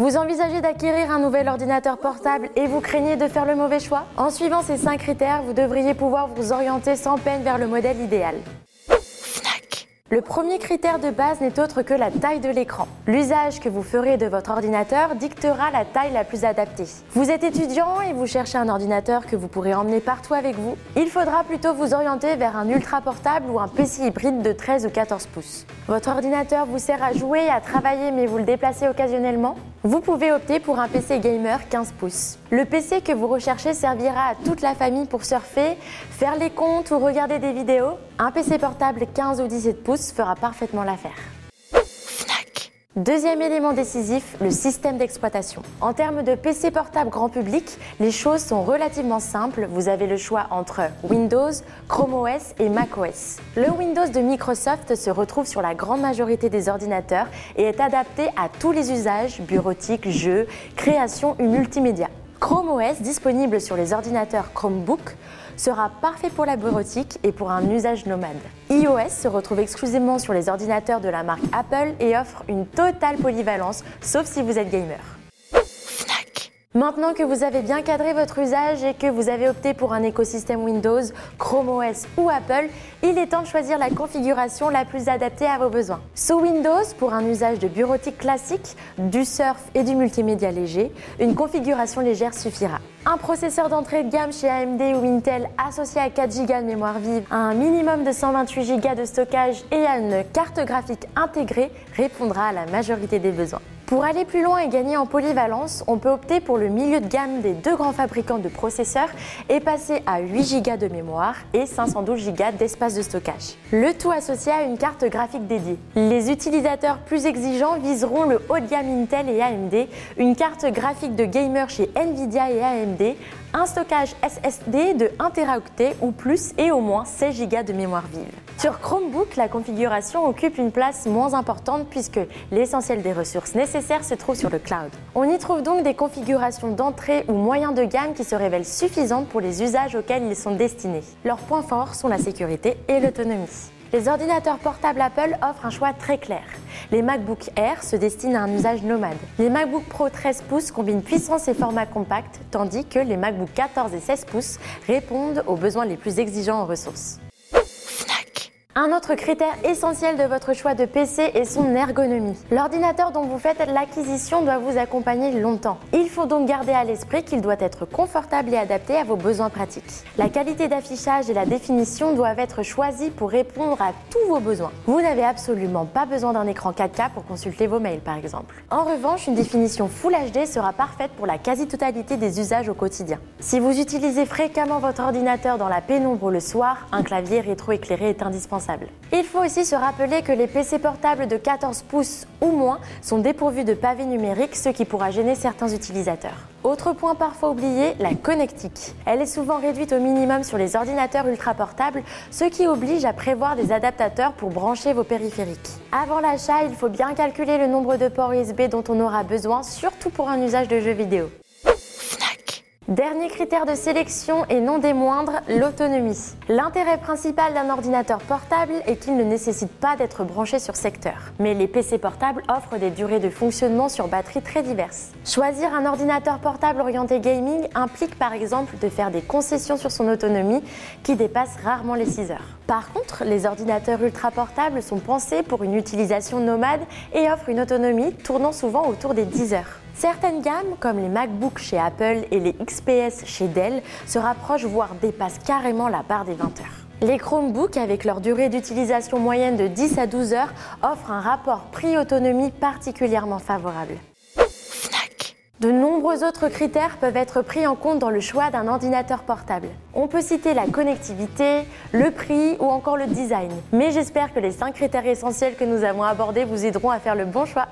Vous envisagez d'acquérir un nouvel ordinateur portable et vous craignez de faire le mauvais choix? En suivant ces 5 critères, vous devriez pouvoir vous orienter sans peine vers le modèle idéal. Le premier critère de base n'est autre que la taille de l'écran. L'usage que vous ferez de votre ordinateur dictera la taille la plus adaptée. Vous êtes étudiant et vous cherchez un ordinateur que vous pourrez emmener partout avec vous. Il faudra plutôt vous orienter vers un ultra portable ou un PC hybride de 13 ou 14 pouces. Votre ordinateur vous sert à jouer, à travailler mais vous le déplacez occasionnellement? Vous pouvez opter pour un PC gamer 15 pouces. Le PC que vous recherchez servira à toute la famille pour surfer, faire les comptes ou regarder des vidéos. Un PC portable 15 ou 17 pouces fera parfaitement l'affaire. Deuxième élément décisif, le système d'exploitation. En termes de PC portable grand public, les choses sont relativement simples. Vous avez le choix entre Windows, Chrome OS et Mac OS. Le Windows de Microsoft se retrouve sur la grande majorité des ordinateurs et est adapté à tous les usages, bureautiques, jeux, création ou multimédia. Chrome OS, disponible sur les ordinateurs Chromebook, sera parfait pour la bureautique et pour un usage nomade. iOS se retrouve exclusivement sur les ordinateurs de la marque Apple et offre une totale polyvalence, sauf si vous êtes gamer. Maintenant que vous avez bien cadré votre usage et que vous avez opté pour un écosystème Windows, Chrome OS ou Apple, il est temps de choisir la configuration la plus adaptée à vos besoins. Sous Windows, pour un usage de bureautique classique, du surf et du multimédia léger, une configuration légère suffira. Un processeur d'entrée de gamme chez AMD ou Intel associé à 4 Go de mémoire vive, à un minimum de 128 Go de stockage et à une carte graphique intégrée répondra à la majorité des besoins. Pour aller plus loin et gagner en polyvalence, on peut opter pour le milieu de gamme des deux grands fabricants de processeurs et passer à 8 Go de mémoire et 512 Go d'espace de stockage. Le tout associé à une carte graphique dédiée. Les utilisateurs plus exigeants viseront le haut de gamme Intel et AMD, une carte graphique de gamer chez Nvidia et AMD, un stockage SSD de 1 Teraoctet ou plus et au moins 16 Go de mémoire vive. Sur Chromebook, la configuration occupe une place moins importante puisque l'essentiel des ressources nécessaires se trouve sur le cloud. On y trouve donc des configurations d'entrée ou moyen de gamme qui se révèlent suffisantes pour les usages auxquels ils sont destinés. Leurs points forts sont la sécurité et l'autonomie. Les ordinateurs portables Apple offrent un choix très clair. Les MacBook Air se destinent à un usage nomade. Les MacBook Pro 13 pouces combinent puissance et format compact, tandis que les MacBook 14 et 16 pouces répondent aux besoins les plus exigeants en ressources. Un autre critère essentiel de votre choix de PC est son ergonomie. L'ordinateur dont vous faites l'acquisition doit vous accompagner longtemps. Il faut donc garder à l'esprit qu'il doit être confortable et adapté à vos besoins pratiques. La qualité d'affichage et la définition doivent être choisies pour répondre à tous vos besoins. Vous n'avez absolument pas besoin d'un écran 4K pour consulter vos mails par exemple. En revanche, une définition Full HD sera parfaite pour la quasi-totalité des usages au quotidien. Si vous utilisez fréquemment votre ordinateur dans la pénombre le soir, un clavier rétro-éclairé est indispensable. Il faut aussi se rappeler que les PC portables de 14 pouces ou moins sont dépourvus de pavés numériques, ce qui pourra gêner certains utilisateurs. Autre point parfois oublié, la connectique. Elle est souvent réduite au minimum sur les ordinateurs ultra portables, ce qui oblige à prévoir des adaptateurs pour brancher vos périphériques. Avant l'achat, il faut bien calculer le nombre de ports USB dont on aura besoin, surtout pour un usage de jeux vidéo. Dernier critère de sélection et non des moindres, l'autonomie. L'intérêt principal d'un ordinateur portable est qu'il ne nécessite pas d'être branché sur secteur. Mais les PC portables offrent des durées de fonctionnement sur batterie très diverses. Choisir un ordinateur portable orienté gaming implique par exemple de faire des concessions sur son autonomie qui dépassent rarement les 6 heures. Par contre, les ordinateurs ultra portables sont pensés pour une utilisation nomade et offrent une autonomie tournant souvent autour des 10 heures. Certaines gammes, comme les MacBooks chez Apple et les XPS chez Dell, se rapprochent voire dépassent carrément la barre des 20 heures. Les Chromebooks, avec leur durée d'utilisation moyenne de 10 à 12 heures, offrent un rapport prix-autonomie particulièrement favorable. De nombreux autres critères peuvent être pris en compte dans le choix d'un ordinateur portable. On peut citer la connectivité, le prix ou encore le design. Mais j'espère que les 5 critères essentiels que nous avons abordés vous aideront à faire le bon choix.